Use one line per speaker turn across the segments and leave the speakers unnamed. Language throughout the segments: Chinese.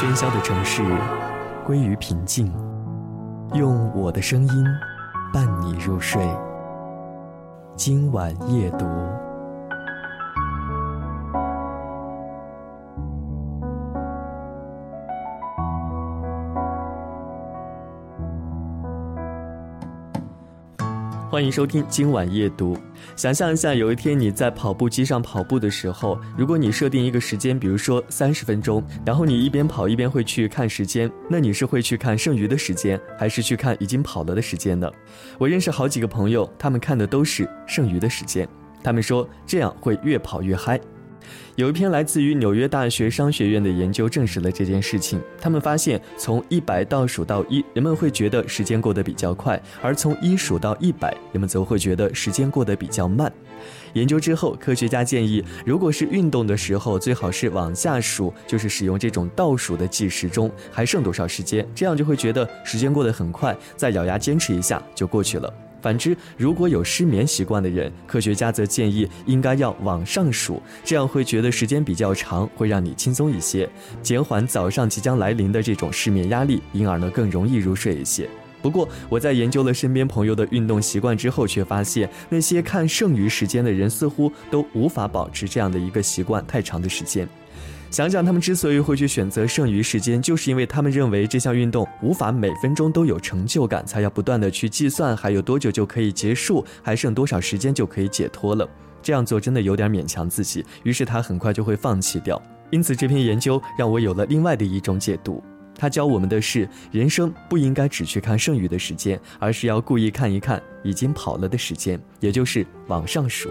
喧嚣的城市归于平静，用我的声音伴你入睡。今晚夜读。欢迎收听今晚夜读。想象一下，有一天你在跑步机上跑步的时候，如果你设定一个时间，比如说三十分钟，然后你一边跑一边会去看时间，那你是会去看剩余的时间，还是去看已经跑了的时间呢？我认识好几个朋友，他们看的都是剩余的时间，他们说这样会越跑越嗨。有一篇来自于纽约大学商学院的研究证实了这件事情。他们发现，从一百倒数到一，人们会觉得时间过得比较快；而从一数到一百，人们则会觉得时间过得比较慢。研究之后，科学家建议，如果是运动的时候，最好是往下数，就是使用这种倒数的计时钟，还剩多少时间，这样就会觉得时间过得很快，再咬牙坚持一下就过去了。反之，如果有失眠习惯的人，科学家则建议应该要往上数，这样会觉得时间比较长，会让你轻松一些，减缓早上即将来临的这种失眠压力，因而呢更容易入睡一些。不过，我在研究了身边朋友的运动习惯之后，却发现那些看剩余时间的人似乎都无法保持这样的一个习惯太长的时间。想想他们之所以会去选择剩余时间，就是因为他们认为这项运动无法每分钟都有成就感，才要不断的去计算还有多久就可以结束，还剩多少时间就可以解脱了。这样做真的有点勉强自己，于是他很快就会放弃掉。因此，这篇研究让我有了另外的一种解读。他教我们的是，人生不应该只去看剩余的时间，而是要故意看一看已经跑了的时间，也就是往上数。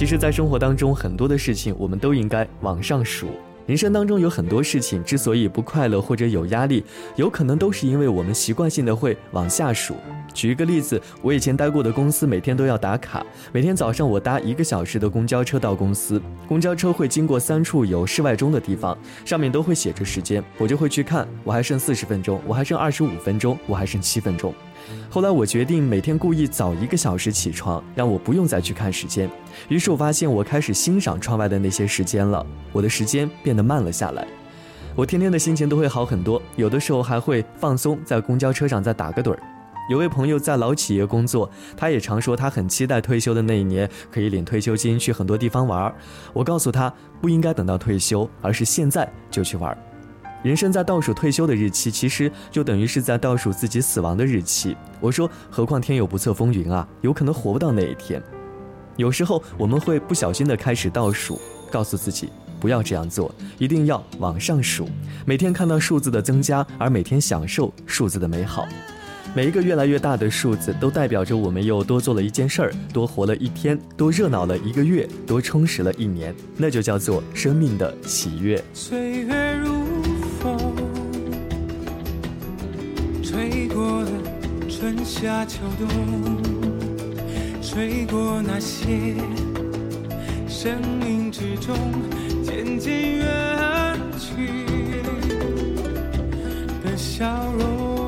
其实，在生活当中，很多的事情我们都应该往上数。人生当中有很多事情之所以不快乐或者有压力，有可能都是因为我们习惯性的会往下数。举一个例子，我以前待过的公司每天都要打卡，每天早上我搭一个小时的公交车到公司，公交车会经过三处有室外钟的地方，上面都会写着时间，我就会去看，我还剩四十分钟，我还剩二十五分钟，我还剩七分钟。后来我决定每天故意早一个小时起床，让我不用再去看时间。于是我发现我开始欣赏窗外的那些时间了，我的时间变得慢了下来。我天天的心情都会好很多，有的时候还会放松，在公交车上再打个盹儿。有位朋友在老企业工作，他也常说他很期待退休的那一年可以领退休金去很多地方玩儿。我告诉他不应该等到退休，而是现在就去玩儿。人生在倒数退休的日期，其实就等于是在倒数自己死亡的日期。我说，何况天有不测风云啊，有可能活不到那一天。有时候我们会不小心的开始倒数，告诉自己不要这样做，一定要往上数。每天看到数字的增加，而每天享受数字的美好。每一个越来越大的数字，都代表着我们又多做了一件事儿，多活了一天，多热闹了一个月，多充实了一年。那就叫做生命的喜悦。
岁月春夏秋冬，吹过那些生命之中渐渐远去的笑容。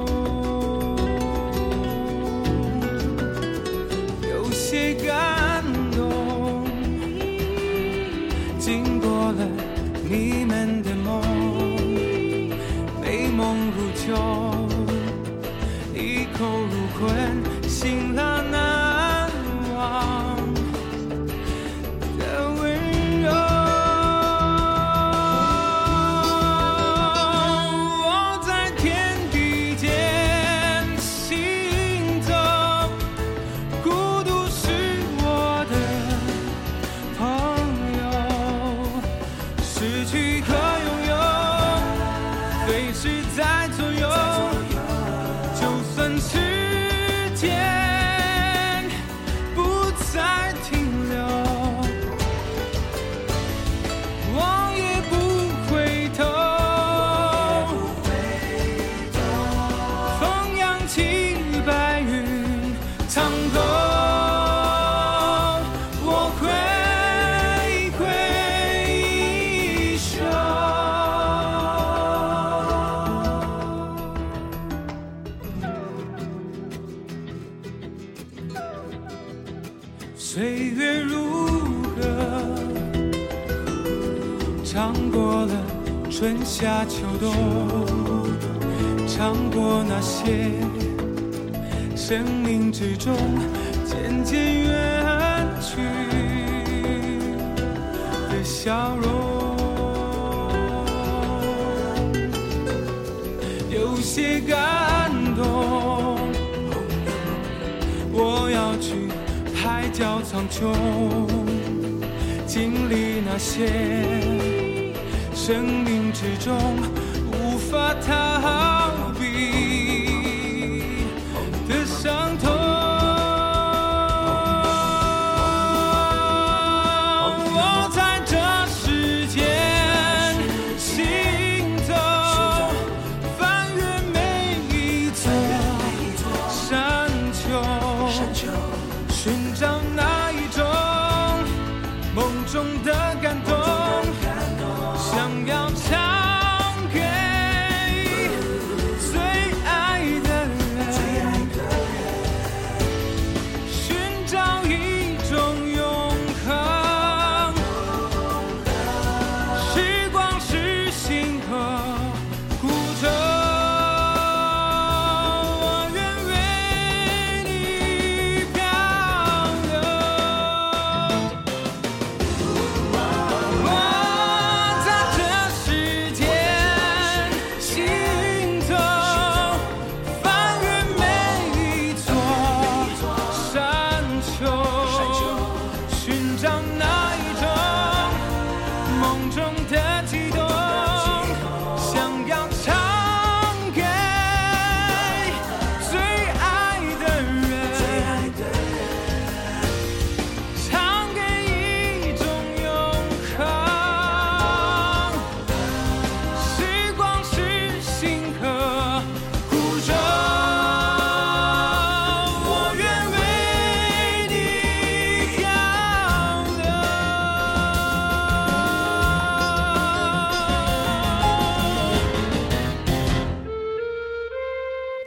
recuerdo. 唱过了春夏秋冬，唱过那些生命之中渐渐远去的笑容。有些感动，我要去海角苍穹，经历那些生命之中无法逃避。